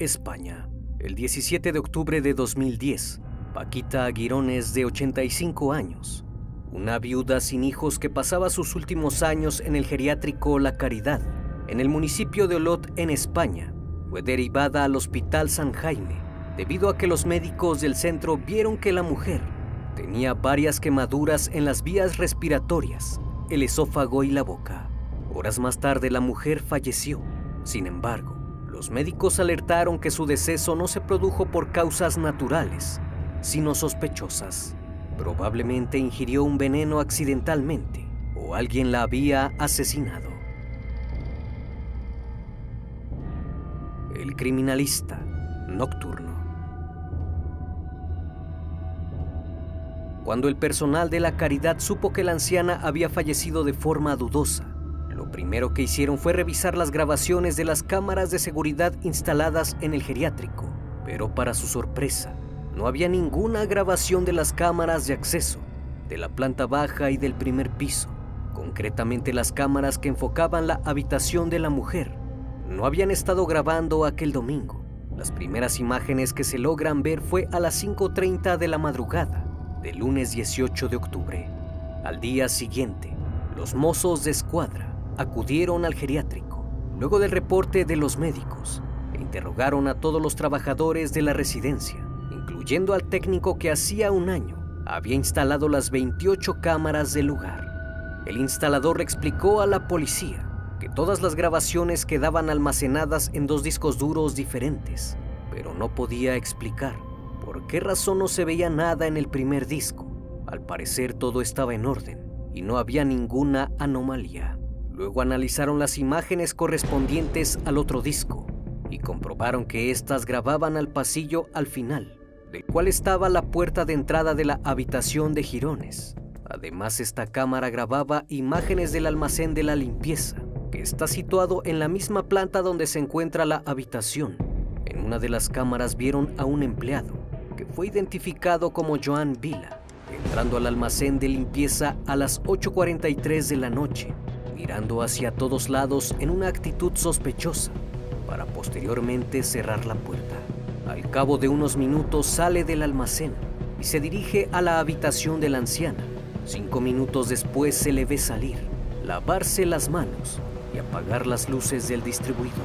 España. El 17 de octubre de 2010, Paquita Aguirones, de 85 años, una viuda sin hijos que pasaba sus últimos años en el geriátrico La Caridad, en el municipio de Olot, en España, fue derivada al Hospital San Jaime, debido a que los médicos del centro vieron que la mujer tenía varias quemaduras en las vías respiratorias, el esófago y la boca. Horas más tarde la mujer falleció. Sin embargo, los médicos alertaron que su deceso no se produjo por causas naturales, sino sospechosas. Probablemente ingirió un veneno accidentalmente o alguien la había asesinado. El criminalista nocturno. Cuando el personal de la caridad supo que la anciana había fallecido de forma dudosa, lo primero que hicieron fue revisar las grabaciones de las cámaras de seguridad instaladas en el geriátrico, pero para su sorpresa, no había ninguna grabación de las cámaras de acceso, de la planta baja y del primer piso, concretamente las cámaras que enfocaban la habitación de la mujer. No habían estado grabando aquel domingo. Las primeras imágenes que se logran ver fue a las 5.30 de la madrugada del lunes 18 de octubre. Al día siguiente, los mozos de escuadra acudieron al geriátrico, luego del reporte de los médicos, e interrogaron a todos los trabajadores de la residencia, incluyendo al técnico que hacía un año había instalado las 28 cámaras del lugar. El instalador explicó a la policía que todas las grabaciones quedaban almacenadas en dos discos duros diferentes, pero no podía explicar por qué razón no se veía nada en el primer disco. Al parecer todo estaba en orden y no había ninguna anomalía. Luego analizaron las imágenes correspondientes al otro disco y comprobaron que éstas grababan al pasillo al final, del cual estaba la puerta de entrada de la habitación de Girones. Además, esta cámara grababa imágenes del almacén de la limpieza, que está situado en la misma planta donde se encuentra la habitación. En una de las cámaras vieron a un empleado, que fue identificado como Joan Vila, entrando al almacén de limpieza a las 8.43 de la noche, mirando hacia todos lados en una actitud sospechosa, para posteriormente cerrar la puerta. Al cabo de unos minutos sale del almacén y se dirige a la habitación de la anciana. Cinco minutos después se le ve salir, lavarse las manos y apagar las luces del distribuidor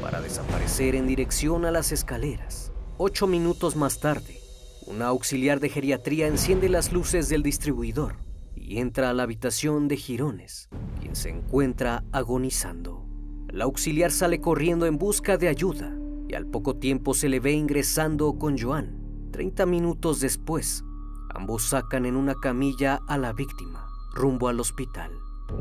para desaparecer en dirección a las escaleras. Ocho minutos más tarde, una auxiliar de geriatría enciende las luces del distribuidor y entra a la habitación de Girones, se encuentra agonizando. La auxiliar sale corriendo en busca de ayuda y al poco tiempo se le ve ingresando con Joan. Treinta minutos después, ambos sacan en una camilla a la víctima, rumbo al hospital.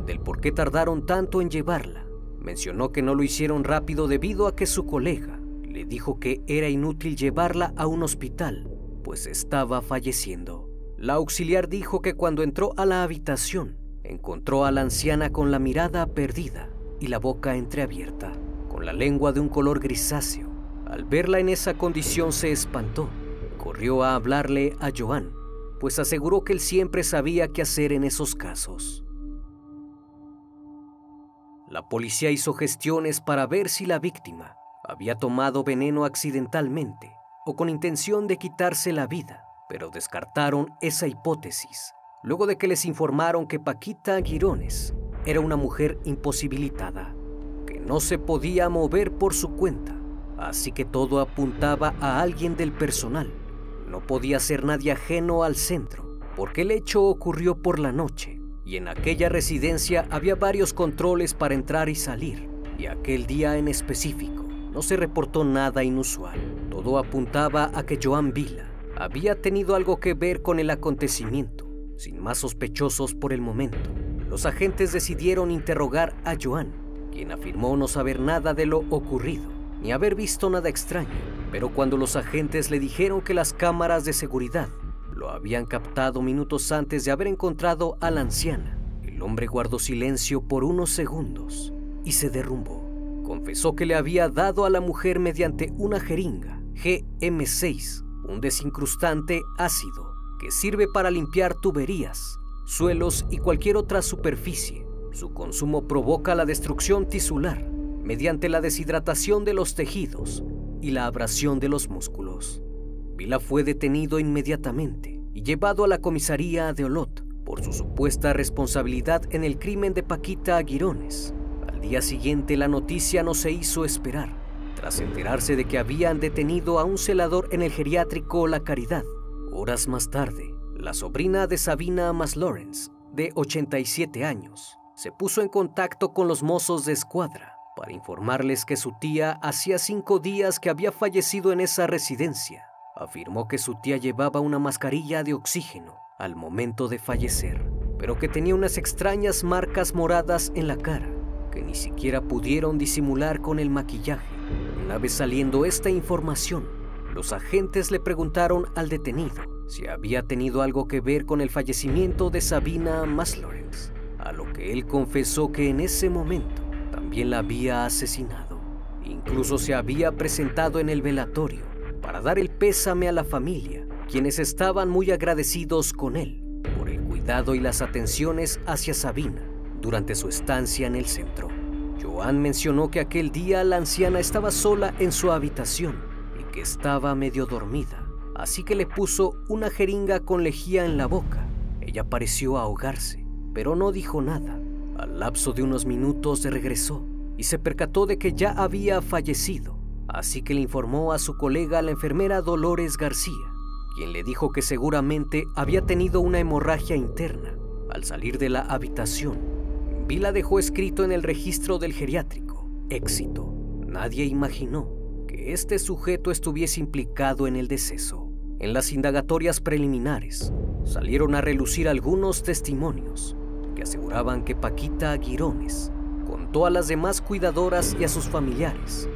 Del por qué tardaron tanto en llevarla, mencionó que no lo hicieron rápido debido a que su colega le dijo que era inútil llevarla a un hospital, pues estaba falleciendo. La auxiliar dijo que cuando entró a la habitación, encontró a la anciana con la mirada perdida y la boca entreabierta, con la lengua de un color grisáceo. Al verla en esa condición se espantó. Corrió a hablarle a Joan, pues aseguró que él siempre sabía qué hacer en esos casos. La policía hizo gestiones para ver si la víctima había tomado veneno accidentalmente o con intención de quitarse la vida, pero descartaron esa hipótesis luego de que les informaron que Paquita Aguirones era una mujer imposibilitada, que no se podía mover por su cuenta, así que todo apuntaba a alguien del personal. No podía ser nadie ajeno al centro, porque el hecho ocurrió por la noche y en aquella residencia había varios controles para entrar y salir, y aquel día en específico no se reportó nada inusual. Todo apuntaba a que Joan Vila había tenido algo que ver con el acontecimiento. Sin más sospechosos por el momento, los agentes decidieron interrogar a Joan, quien afirmó no saber nada de lo ocurrido, ni haber visto nada extraño. Pero cuando los agentes le dijeron que las cámaras de seguridad lo habían captado minutos antes de haber encontrado a la anciana, el hombre guardó silencio por unos segundos y se derrumbó. Confesó que le había dado a la mujer mediante una jeringa GM6, un desincrustante ácido que sirve para limpiar tuberías, suelos y cualquier otra superficie. Su consumo provoca la destrucción tisular mediante la deshidratación de los tejidos y la abrasión de los músculos. Vila fue detenido inmediatamente y llevado a la comisaría de Olot por su supuesta responsabilidad en el crimen de Paquita Aguirones. Al día siguiente la noticia no se hizo esperar, tras enterarse de que habían detenido a un celador en el geriátrico La Caridad. Horas más tarde, la sobrina de Sabina Mas Lawrence, de 87 años, se puso en contacto con los mozos de escuadra para informarles que su tía hacía cinco días que había fallecido en esa residencia afirmó que su tía llevaba una mascarilla de oxígeno al momento de fallecer, pero que tenía unas extrañas marcas moradas en la cara que ni siquiera pudieron disimular con el maquillaje. Una vez saliendo esta información, los agentes le preguntaron al detenido si había tenido algo que ver con el fallecimiento de Sabina Maslorens, a lo que él confesó que en ese momento también la había asesinado. Incluso se había presentado en el velatorio para dar el pésame a la familia, quienes estaban muy agradecidos con él por el cuidado y las atenciones hacia Sabina durante su estancia en el centro. Joan mencionó que aquel día la anciana estaba sola en su habitación estaba medio dormida, así que le puso una jeringa con lejía en la boca. Ella pareció ahogarse, pero no dijo nada. Al lapso de unos minutos regresó y se percató de que ya había fallecido así que le informó a su colega la enfermera Dolores García, quien le dijo que seguramente había tenido una hemorragia interna. Al salir de la habitación, Vila dejó escrito en el registro del geriátrico, éxito. Nadie imaginó que este sujeto estuviese implicado en el deceso. En las indagatorias preliminares salieron a relucir algunos testimonios que aseguraban que Paquita Aguirones contó a las demás cuidadoras y a sus familiares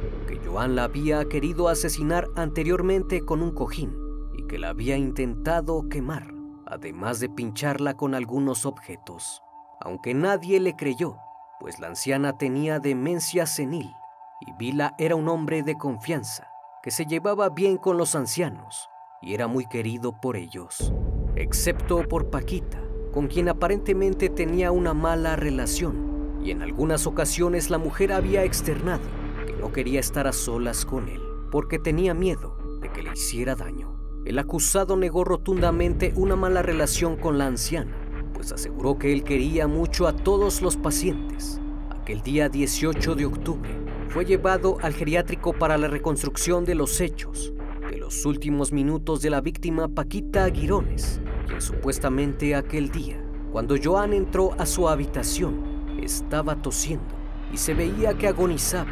Joan la había querido asesinar anteriormente con un cojín y que la había intentado quemar, además de pincharla con algunos objetos. Aunque nadie le creyó, pues la anciana tenía demencia senil y Vila era un hombre de confianza, que se llevaba bien con los ancianos y era muy querido por ellos, excepto por Paquita, con quien aparentemente tenía una mala relación, y en algunas ocasiones la mujer había externado no quería estar a solas con él porque tenía miedo de que le hiciera daño. El acusado negó rotundamente una mala relación con la anciana, pues aseguró que él quería mucho a todos los pacientes. Aquel día 18 de octubre fue llevado al geriátrico para la reconstrucción de los hechos de los últimos minutos de la víctima Paquita Aguirones, quien supuestamente aquel día, cuando Joan entró a su habitación, estaba tosiendo y se veía que agonizaba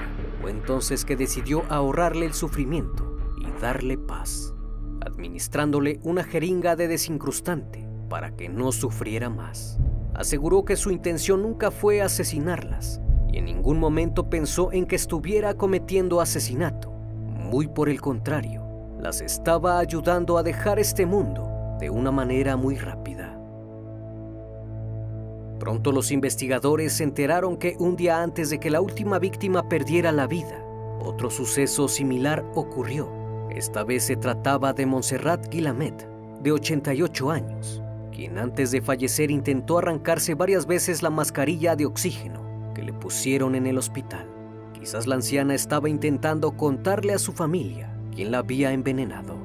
entonces que decidió ahorrarle el sufrimiento y darle paz, administrándole una jeringa de desincrustante para que no sufriera más. Aseguró que su intención nunca fue asesinarlas en ningún momento pensó en que estuviera cometiendo asesinato. Muy por el contrario, las estaba ayudando a dejar este mundo de una manera muy rápida. Pronto los investigadores se enteraron que un día antes de que la última víctima perdiera la vida, otro suceso similar ocurrió. Esta vez se trataba de Montserrat Guilamet, de 88 años, quien antes de fallecer intentó arrancarse varias veces la mascarilla de oxígeno que le pusieron en el hospital. Quizás la anciana estaba intentando contarle a su familia quién la había envenenado.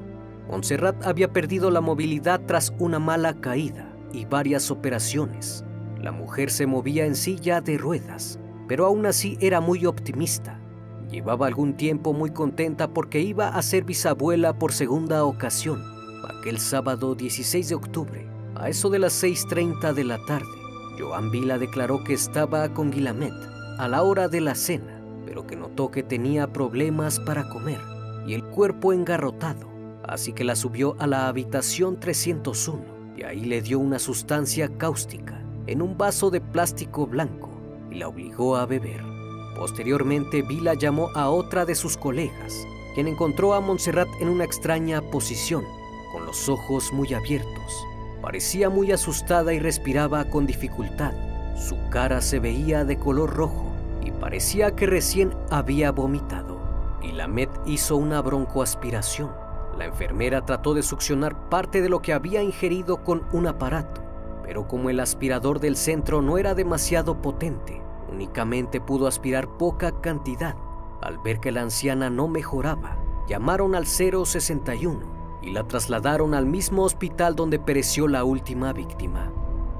Montserrat había perdido la movilidad tras una mala caída y varias operaciones la mujer se movía en silla de ruedas, pero aún así era muy optimista. Llevaba algún tiempo muy contenta porque iba a ser bisabuela por segunda ocasión, aquel sábado 16 de octubre, a eso de las 6.30 de la tarde. Joan Vila declaró que estaba con Guilamet a la hora de la cena, pero que notó que tenía problemas para comer y el cuerpo engarrotado, así que la subió a la habitación 301 y ahí le dio una sustancia cáustica en un vaso de plástico blanco y la obligó a beber. Posteriormente, Vila llamó a otra de sus colegas, quien encontró a Montserrat en una extraña posición, con los ojos muy abiertos. Parecía muy asustada y respiraba con dificultad. Su cara se veía de color rojo y parecía que recién había vomitado. Y la Met hizo una broncoaspiración. La enfermera trató de succionar parte de lo que había ingerido con un aparato, pero como el aspirador del centro no era demasiado potente, únicamente pudo aspirar poca cantidad. Al ver que la anciana no mejoraba, llamaron al 061 y la trasladaron al mismo hospital donde pereció la última víctima.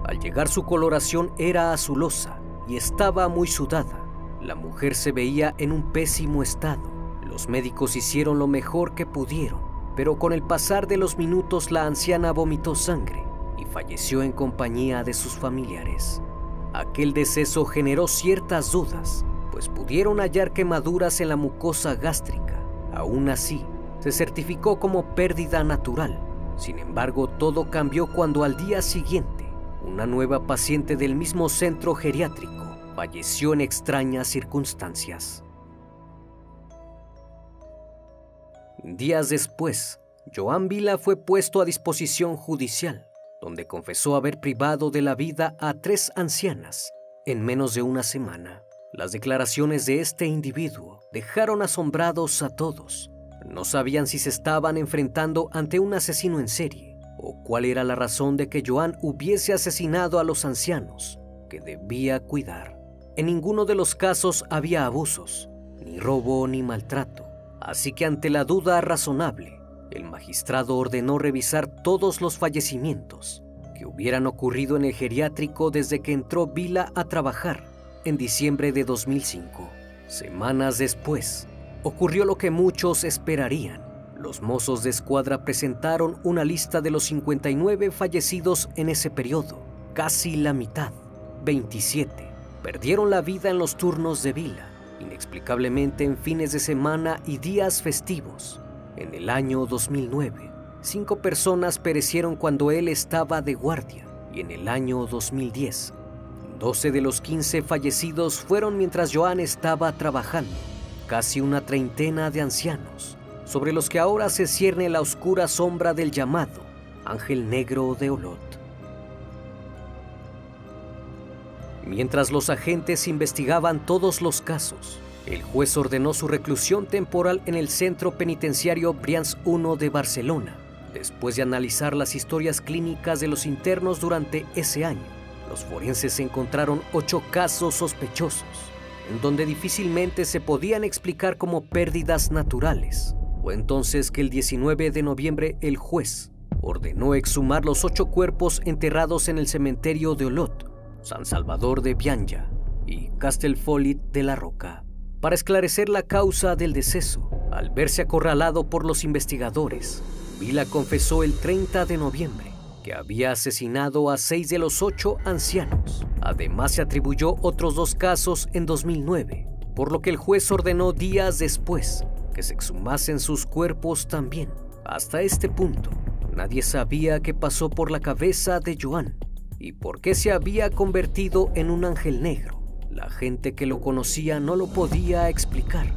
Al llegar su coloración era azulosa y estaba muy sudada. La mujer se veía en un pésimo estado. Los médicos hicieron lo mejor que pudieron, pero con el pasar de los minutos la anciana vomitó sangre y falleció en compañía de sus familiares. Aquel deceso generó ciertas dudas, pues pudieron hallar quemaduras en la mucosa gástrica. Aún así, se certificó como pérdida natural. Sin embargo, todo cambió cuando al día siguiente, una nueva paciente del mismo centro geriátrico falleció en extrañas circunstancias. Días después, Joan Vila fue puesto a disposición judicial, donde confesó haber privado de la vida a tres ancianas en menos de una semana. Las declaraciones de este individuo dejaron asombrados a todos. No sabían si se estaban enfrentando ante un asesino en serie o cuál era la razón de que Joan hubiese asesinado a los ancianos que debía cuidar. En ninguno de los casos había abusos, ni robo ni maltrato, así que ante la duda razonable, el magistrado ordenó revisar todos los fallecimientos que hubieran ocurrido en el geriátrico desde que entró Vila a trabajar en diciembre de 2005. Semanas después, ocurrió lo que muchos esperarían. Los mozos de escuadra presentaron una lista de los 59 fallecidos en ese periodo, casi la mitad, 27 perdieron la vida en los turnos de vila, inexplicablemente en fines de semana y días festivos. En el año 2009, cinco personas perecieron cuando él estaba de guardia y en el año 2010, 12 de los 15 fallecidos fueron mientras Joan estaba trabajando, casi una treintena de ancianos, sobre los que ahora se cierne la oscura sombra del llamado Ángel Negro de Olot. Mientras los agentes investigaban todos los casos, el juez ordenó su reclusión temporal en el centro penitenciario Brians 1 de Barcelona. Después de analizar las historias clínicas de los internos durante ese año, los forenses encontraron ocho casos sospechosos, donde difícilmente se podían explicar como pérdidas naturales. Fue entonces que el 19 de noviembre el juez ordenó exhumar los ocho cuerpos enterrados en el cementerio de Olot, San Salvador de Bianja y Castelfolit de la Roca para esclarecer la causa del deceso. Al verse acorralado por los investigadores, Vila confesó el 30 de noviembre que había asesinado a seis de los ocho ancianos. Además se atribuyó otros dos casos en 2009, por lo que el juez ordenó días después que se exhumasen sus cuerpos también. Hasta este punto, nadie sabía qué pasó por la cabeza de Joan y por qué se había convertido en un ángel negro. La gente que lo conocía no lo podía explicar.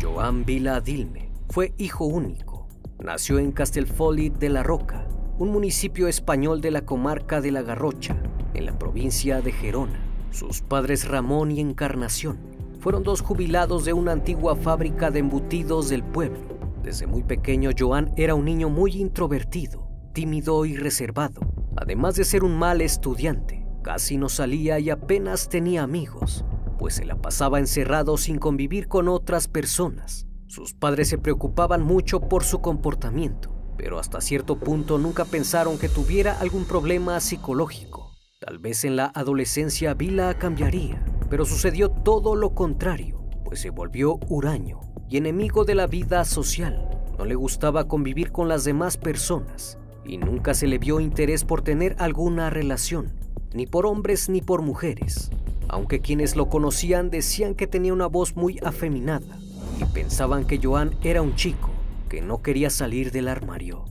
Joan Vila Dilme fue hijo único. Nació en Castelfollit de la Roca, un municipio español de la comarca de la Garrocha, en la provincia de Gerona. Sus padres Ramón y Encarnación fueron dos jubilados de una antigua fábrica de embutidos del pueblo. Desde muy pequeño Joan era un niño muy introvertido, tímido y reservado. Además de ser un mal estudiante, casi no salía y apenas tenía amigos, pues se la pasaba encerrado sin convivir con otras personas. Sus padres se preocupaban mucho por su comportamiento, pero hasta cierto punto nunca pensaron que tuviera algún problema psicológico. Tal vez en la adolescencia Vila cambiaría, pero sucedió todo lo contrario, pues se volvió huraño y enemigo de la vida social. No le gustaba convivir con las demás personas y nunca se le vio interés por tener alguna relación, ni por hombres ni por mujeres, aunque quienes lo conocían decían que tenía una voz muy afeminada y pensaban que Joan era un chico que no quería salir del armario.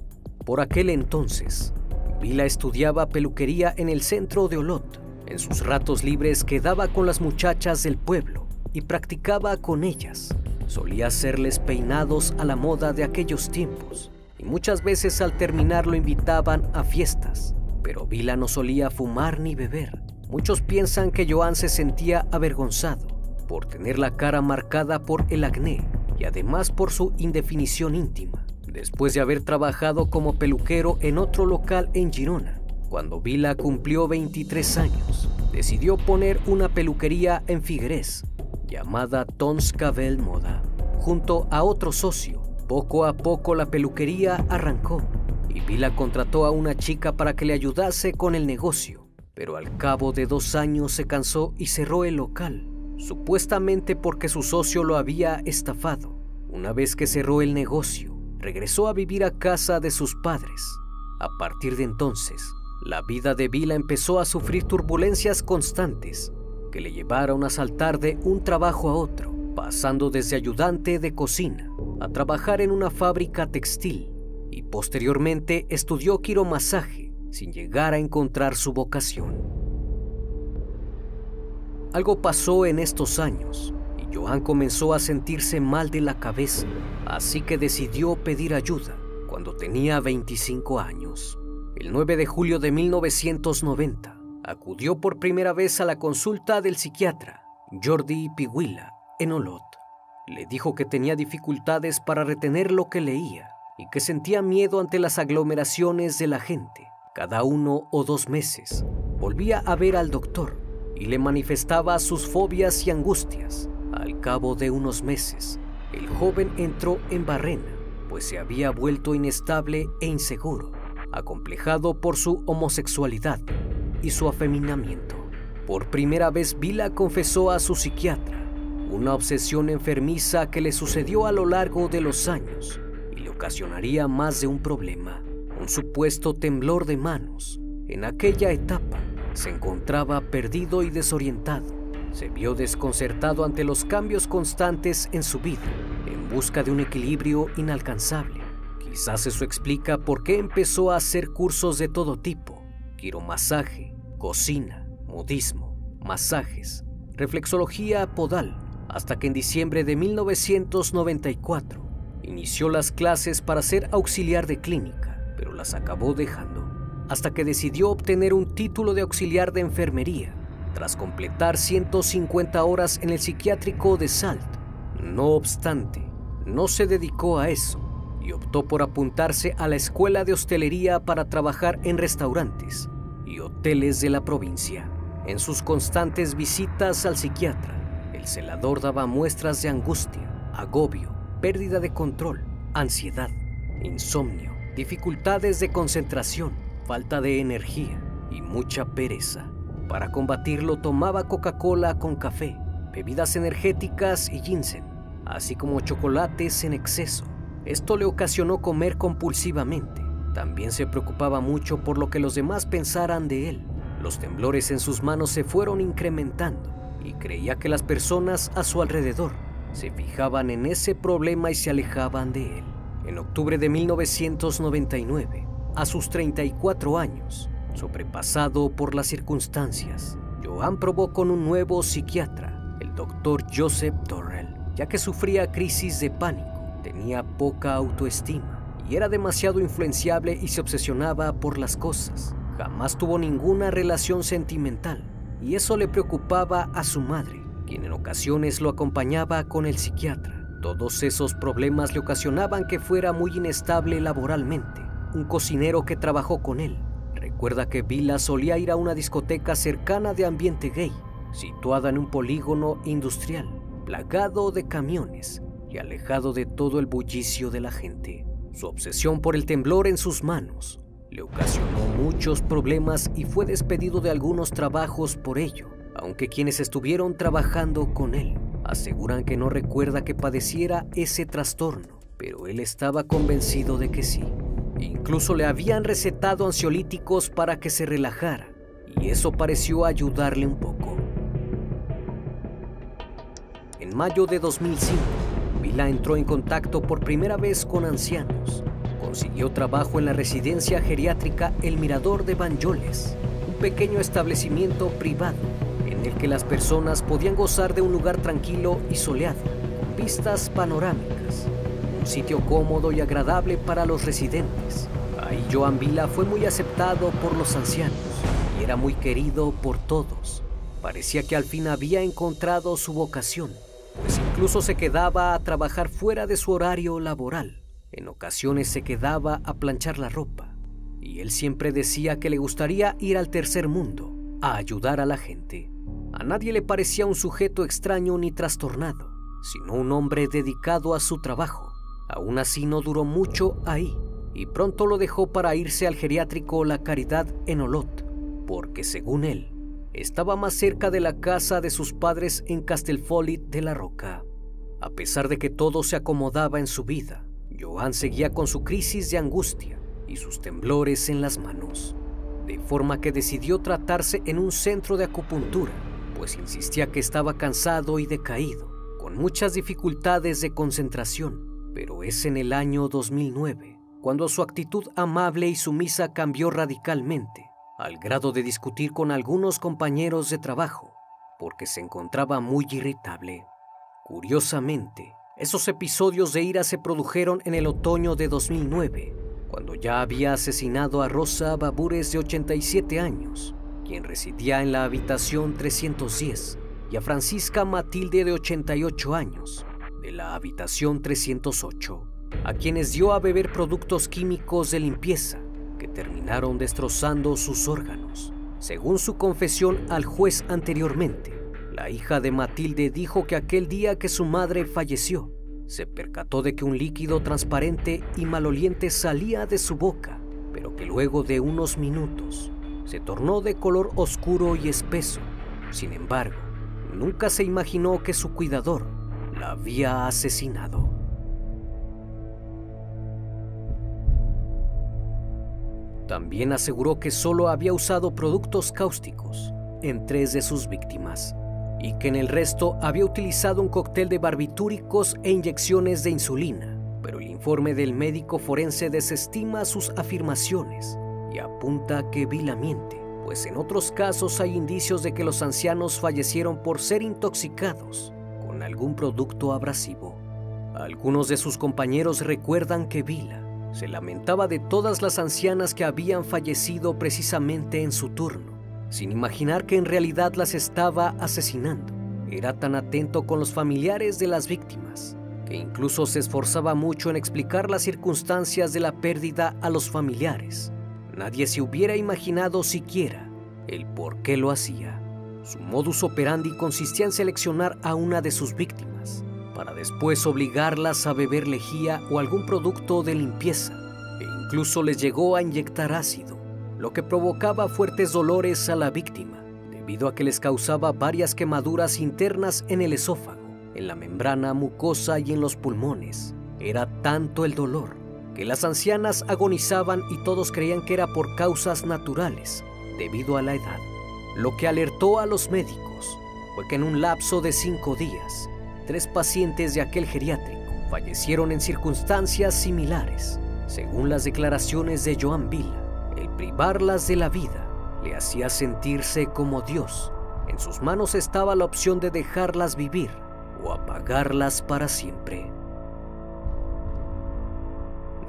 Por aquel entonces, Vila estudiaba peluquería en el centro de Olot. En sus ratos libres quedaba con las muchachas del pueblo y practicaba con ellas. Solía hacerles peinados a la moda de aquellos tiempos y muchas veces al terminar lo invitaban a fiestas. Pero Vila no solía fumar ni beber. Muchos piensan que Joan se sentía avergonzado por tener la cara marcada por el acné y además por su indefinición íntima. Después de haber trabajado como peluquero en otro local en Girona, cuando Vila cumplió 23 años, decidió poner una peluquería en Figueres llamada Tons Cabell Moda. Junto a otro socio, poco a poco la peluquería arrancó y Vila contrató a una chica para que le ayudase con el negocio, pero al cabo de dos años se cansó y cerró el local supuestamente porque su socio lo había estafado. Una vez que cerró el negocio, regresó a vivir a casa de sus padres. A partir de entonces, la vida de Vila empezó a sufrir turbulencias constantes que le llevaron a saltar de un trabajo a otro, pasando desde ayudante de cocina a trabajar en una fábrica textil y posteriormente estudió quiromasaje sin llegar a encontrar su vocación. Algo pasó en estos años y Joan comenzó a sentirse mal de la cabeza, así que decidió pedir ayuda cuando tenía 25 años. El 9 de julio de 1990, acudió por primera vez a la consulta del psiquiatra Jordi Piguila en Olot. Le dijo que tenía dificultades para retener lo que leía y que sentía miedo ante las aglomeraciones de la gente. Cada uno o dos meses volvía a ver al doctor y le manifestaba sus fobias y angustias. Al cabo de unos meses, el joven entró en barrena, pues se había vuelto inestable e inseguro, acomplejado por su homosexualidad y su afeminamiento. Por primera vez Vila confesó a su psiquiatra una obsesión enfermiza que le sucedió a lo largo de los años y le ocasionaría más de un problema, un supuesto temblor de manos. En aquella etapa, se encontraba perdido y desorientado. Se vio desconcertado ante los cambios constantes en su vida, en busca de un equilibrio inalcanzable. Quizás eso explica por qué empezó a hacer cursos de todo tipo, quiromasaje, cocina, modismo, masajes, reflexología podal, hasta que en diciembre de 1994 inició las clases para ser auxiliar de clínica, pero las acabó dejando hasta que decidió obtener un título de auxiliar de enfermería tras completar 150 horas en el psiquiátrico de Salt. No obstante, no se dedicó a eso y optó por apuntarse a la escuela de hostelería para trabajar en restaurantes y hoteles de la provincia. En sus constantes visitas al psiquiatra, el celador daba muestras de angustia, agobio, pérdida de control, ansiedad, insomnio, dificultades de concentración falta de energía y mucha pereza. Para combatirlo tomaba Coca-Cola con café, bebidas energéticas y ginseng, así como chocolates en exceso. Esto le ocasionó comer compulsivamente. También se preocupaba mucho por lo que los demás pensaran de él. Los temblores en sus manos se fueron incrementando y creía que las personas a su alrededor se fijaban en ese problema y se alejaban de él. En octubre de 1999, a sus 34 años, sobrepasado por las circunstancias, Joan probó con un nuevo psiquiatra, el doctor Joseph Torrell, ya que sufría crisis de pánico, tenía poca autoestima y era demasiado influenciable y se obsesionaba por las cosas. Jamás tuvo ninguna relación sentimental y eso le preocupaba a su madre, quien en ocasiones lo acompañaba con el psiquiatra. Todos esos problemas le ocasionaban que fuera muy inestable laboralmente un cocinero que trabajó con él. Recuerda que Vila solía ir a una discoteca cercana de ambiente gay, situada en un polígono industrial, plagado de camiones y alejado de todo el bullicio de la gente. Su obsesión por el temblor en sus manos le ocasionó muchos problemas y fue despedido de algunos trabajos por ello. aunque quienes estuvieron trabajando con él aseguran que no recuerda que padeciera ese trastorno, pero él estaba convencido de que sí. Incluso le habían recetado ansiolíticos para que se relajara, y eso pareció ayudarle un poco. En mayo de 2005, Vila entró en contacto por primera vez con ancianos. Consiguió trabajo en la residencia geriátrica El Mirador de Banjoles, un pequeño establecimiento privado en el que las personas podían gozar de un lugar tranquilo y soleado, con vistas panorámicas, sitio cómodo y agradable para los residentes. Ahí Joan Vila fue muy aceptado por los ancianos y era muy querido por todos. Parecía que al fin había encontrado su vocación, pues incluso se quedaba a trabajar fuera de su horario laboral. En ocasiones se quedaba a planchar la ropa, y él siempre decía que le gustaría ir al tercer mundo a ayudar a la gente. A nadie le parecía un sujeto extraño ni trastornado, sino un hombre dedicado a su trabajo. Aún así no duró mucho ahí y pronto lo dejó para irse al geriátrico La Caridad en Olot, porque según él, estaba más cerca de la casa de sus padres en Castelfolit de la Roca. A pesar de que todo se acomodaba en su vida, Joan seguía con su crisis de angustia y sus temblores en las manos, de forma que decidió tratarse en un centro de acupuntura pues insistía que estaba cansado y decaído, con muchas dificultades de concentración, pero es en el año 2009 cuando su actitud amable y sumisa cambió radicalmente, al grado de discutir con algunos compañeros de trabajo, porque se encontraba muy irritable. Curiosamente, esos episodios de ira se produjeron en el otoño de 2009, cuando ya había asesinado a Rosa Babures de 87 años quien residía en la habitación 310, y a Francisca Matilde de 88 años, la habitación 308, a quienes dio a beber productos químicos de limpieza que terminaron destrozando sus órganos. Según su confesión al juez anteriormente, la hija de Matilde dijo que aquel día que su madre falleció, se percató de que un líquido transparente y maloliente salía de su boca, pero que luego de unos minutos se tornó de color oscuro y espeso. Sin embargo, nunca se imaginó que su cuidador la había asesinado. También aseguró que solo había usado productos cáusticos en tres de sus víctimas y que en el resto había utilizado un cóctel de barbitúricos e inyecciones de insulina, pero el informe del médico forense desestima sus afirmaciones y apunta que Vila miente, pues en otros casos hay indicios de que los ancianos fallecieron por ser intoxicados con algún producto abrasivo. Algunos de sus compañeros recuerdan que Vila se lamentaba de todas las ancianas que habían fallecido precisamente en su turno, sin imaginar que en realidad las estaba asesinando. Era tan atento con los familiares de las víctimas que incluso se esforzaba mucho en explicar las circunstancias de la pérdida a los familiares Nadie se hubiera imaginado siquiera el por qué lo hacía. Su modus operandi consistía en seleccionar a una de sus víctimas para después obligarlas a beber lejía o algún producto de limpieza e incluso les llegó a inyectar ácido, lo que provocaba fuertes dolores a la víctima debido a que les causaba varias quemaduras internas en el esófago, en la membrana mucosa y en los pulmones. Era tanto el dolor que las ancianas agonizaban y todos creían que era por causas naturales, debido a la edad. Lo que alertó a los médicos fue que en un lapso de cinco días, tres pacientes de aquel geriátrico fallecieron en circunstancias similares. Según las declaraciones de Joan Vila, el privarlas de la vida le hacía sentirse como Dios. En sus manos estaba la opción de dejarlas vivir o apagarlas para siempre.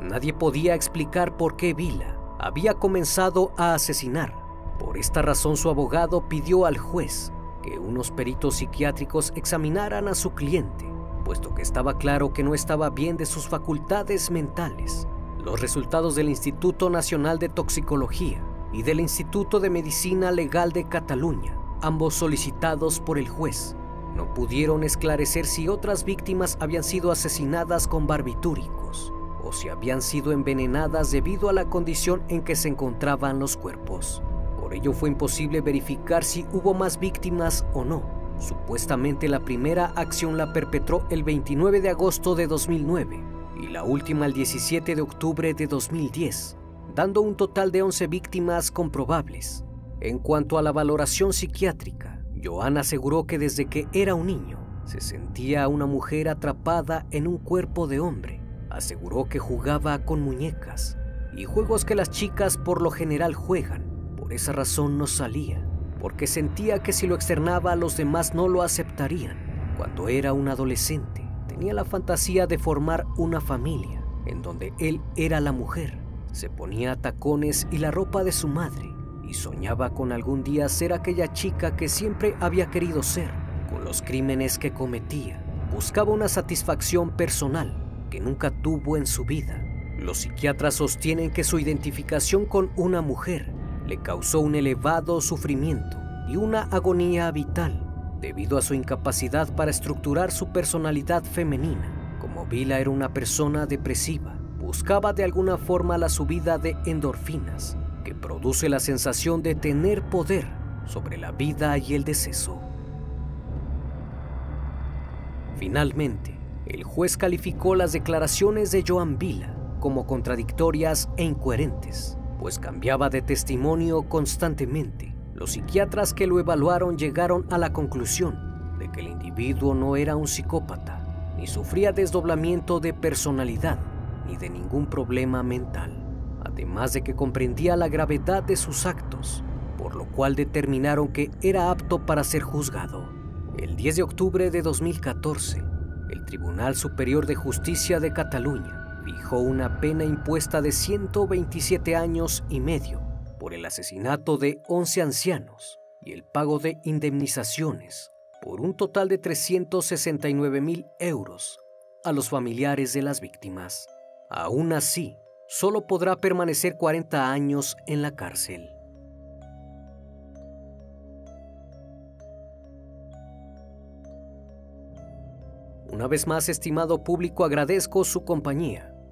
Nadie podía explicar por qué Vila había comenzado a asesinar. Por esta razón su abogado pidió al juez que unos peritos psiquiátricos examinaran a su cliente, puesto que estaba claro que no estaba bien de sus facultades mentales. Los resultados del Instituto Nacional de Toxicología y del Instituto de Medicina Legal de Cataluña, ambos solicitados por el juez, no pudieron esclarecer si otras víctimas habían sido asesinadas con barbitúricos si habían sido envenenadas debido a la condición en que se encontraban los cuerpos. Por ello fue imposible verificar si hubo más víctimas o no. Supuestamente la primera acción la perpetró el 29 de agosto de 2009 y la última el 17 de octubre de 2010, dando un total de 11 víctimas comprobables. En cuanto a la valoración psiquiátrica, Joan aseguró que desde que era un niño se sentía una mujer atrapada en un cuerpo de hombre. Aseguró que jugaba con muñecas y juegos que las chicas por lo general juegan. Por esa razón no salía porque sentía que si lo externaba los demás no lo aceptarían. Cuando era un adolescente, tenía la fantasía de formar una familia, en donde él era la mujer. Se ponía tacones y la ropa de su madre, y soñaba con algún día ser aquella chica que siempre había querido ser. Con los crímenes que cometía, buscaba una satisfacción personal que nunca tuvo en su vida. Los psiquiatras sostienen que su identificación con una mujer le causó un elevado sufrimiento y una agonía vital debido a su incapacidad para estructurar su personalidad femenina. Como Vila era una persona depresiva, buscaba de alguna forma la subida de endorfinas, que produce la sensación de tener poder sobre la vida y el deceso. Finalmente, el juez calificó las declaraciones de Joan Vila como contradictorias e incoherentes pues cambiaba de testimonio constantemente. Los psiquiatras que lo evaluaron llegaron a la conclusión de que el individuo no era un psicópata, ni sufría desdoblamiento de personalidad, ni de ningún problema mental, además de que comprendía la gravedad de sus actos, por lo cual determinaron que era apto para ser juzgado. El 10 de octubre de 2014, el Tribunal Superior de Justicia de Cataluña fijó una pena impuesta de 127 años y medio por el asesinato de 11 ancianos y el pago de indemnizaciones por un total de 369 mil euros a los familiares de las víctimas. Aún así, solo podrá permanecer 40 años en la cárcel. Una vez más, estimado público, agradezco su compañía.